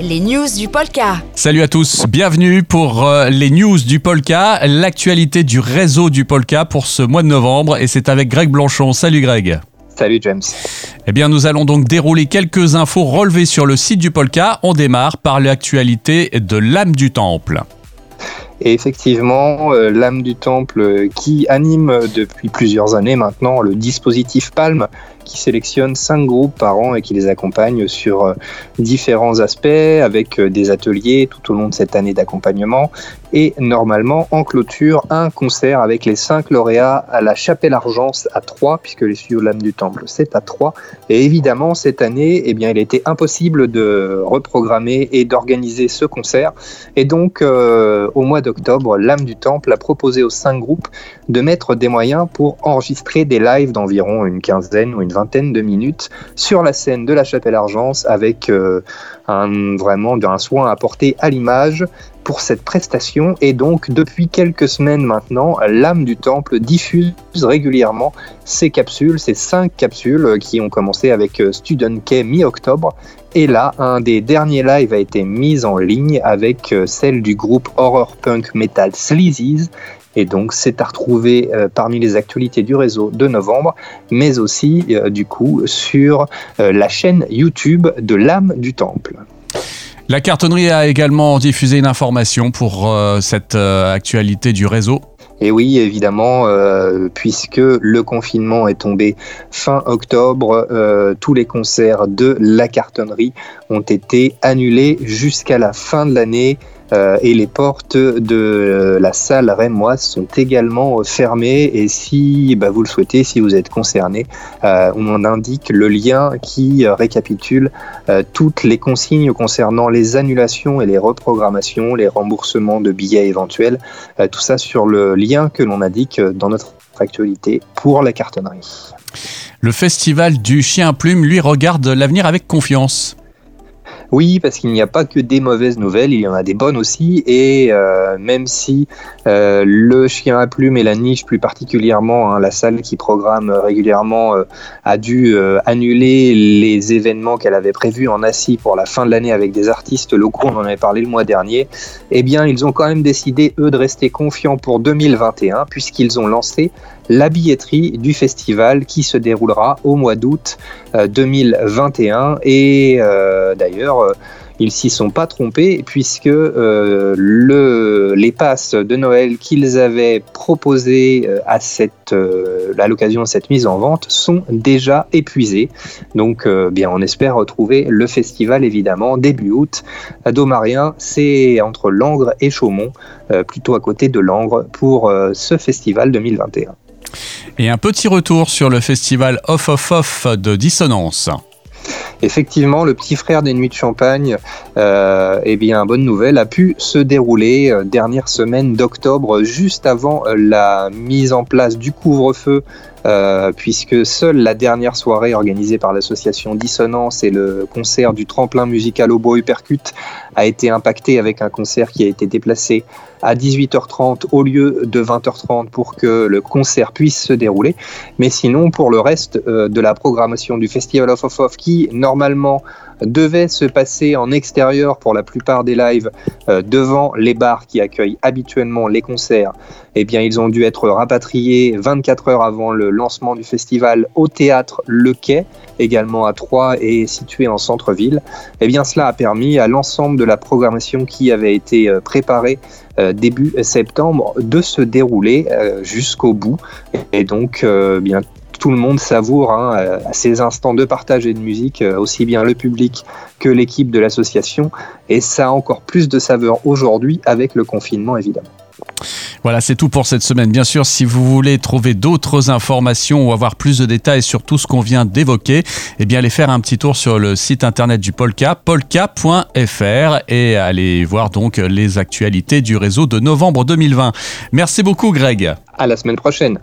les news du Polka. Salut à tous, bienvenue pour euh, les news du Polka, l'actualité du réseau du Polka pour ce mois de novembre et c'est avec Greg Blanchon. Salut Greg. Salut James. Eh bien, nous allons donc dérouler quelques infos relevées sur le site du Polka. On démarre par l'actualité de l'âme du temple. Et effectivement, euh, l'âme du temple euh, qui anime depuis plusieurs années maintenant le dispositif Palme, qui sélectionne cinq groupes par an et qui les accompagne sur euh, différents aspects avec des ateliers tout au long de cette année d'accompagnement et normalement en clôture un concert avec les cinq lauréats à la Chapelle Argence à Troyes puisque les studios de l'âme du temple c'est à Troyes. Et évidemment cette année eh bien il était impossible de reprogrammer et d'organiser ce concert. Et donc au mois de octobre, l'âme du temple a proposé aux cinq groupes de mettre des moyens pour enregistrer des lives d'environ une quinzaine ou une vingtaine de minutes sur la scène de la Chapelle Argence avec euh, vraiment un soin apporté à l'image pour cette prestation et donc depuis quelques semaines maintenant, l'âme du temple diffuse régulièrement ces capsules, ces cinq capsules qui ont commencé avec euh, Student K mi-octobre et là, un des derniers lives a été mis en ligne avec euh, celle du groupe horror punk metal Sleazies. Et donc, c'est à retrouver euh, parmi les actualités du réseau de novembre, mais aussi, du coup, sur la chaîne YouTube de l'âme du temple. La cartonnerie a également diffusé une information pour cette actualité du réseau. Et oui, évidemment, euh, puisque le confinement est tombé fin octobre, euh, tous les concerts de la cartonnerie ont été annulés jusqu'à la fin de l'année. Euh, et les portes de la salle rémoise sont également fermées. Et si bah, vous le souhaitez, si vous êtes concerné, euh, on indique le lien qui récapitule euh, toutes les consignes concernant les annulations et les reprogrammations, les remboursements de billets éventuels, tout ça sur le lien que l'on indique dans notre actualité pour la cartonnerie. Le festival du chien plume, lui, regarde l'avenir avec confiance. Oui, parce qu'il n'y a pas que des mauvaises nouvelles, il y en a des bonnes aussi. Et euh, même si euh, le chien à plume et la niche plus particulièrement, hein, la salle qui programme régulièrement euh, a dû annuler les événements qu'elle avait prévus en assis pour la fin de l'année avec des artistes locaux, on en avait parlé le mois dernier, eh bien ils ont quand même décidé, eux, de rester confiants pour 2021 puisqu'ils ont lancé la billetterie du festival qui se déroulera au mois d'août 2021. Et d'ailleurs, euh, ils s'y sont pas trompés puisque euh, le, les passes de Noël qu'ils avaient proposées euh, à, à l'occasion de cette mise en vente sont déjà épuisées. Donc, bien, on espère retrouver le festival évidemment début août à Domarien. C'est entre Langres et Chaumont, plutôt à côté de Langres, pour ce festival 2021. Et un petit retour sur le festival Off Off Off de Dissonance. Effectivement, le petit frère des Nuits de Champagne, euh, eh bien, bonne nouvelle, a pu se dérouler euh, dernière semaine d'octobre, juste avant euh, la mise en place du couvre-feu euh, puisque seule la dernière soirée organisée par l'association Dissonance et le concert du tremplin musical au bois Percute a été impactée avec un concert qui a été déplacé à 18h30 au lieu de 20h30 pour que le concert puisse se dérouler. Mais sinon, pour le reste de la programmation du Festival of Off Off, qui normalement devait se passer en extérieur pour la plupart des lives euh, devant les bars qui accueillent habituellement les concerts, eh bien ils ont dû être rapatriés 24 heures avant le lancement du festival au théâtre Le Quai, également à Troyes et situé en centre-ville. Eh bien cela a permis à l'ensemble de la programmation qui avait été euh, préparée euh, début septembre de se dérouler jusqu'au bout. Et donc, bien tout le monde savoure hein, ces instants de partage et de musique, euh, aussi bien le public que l'équipe de l'association. Et ça a encore plus de saveur aujourd'hui avec le confinement, évidemment. Voilà, c'est tout pour cette semaine. Bien sûr, si vous voulez trouver d'autres informations ou avoir plus de détails sur tout ce qu'on vient d'évoquer, eh bien, allez faire un petit tour sur le site internet du Polka, polka.fr, et allez voir donc les actualités du réseau de novembre 2020. Merci beaucoup, Greg. À la semaine prochaine.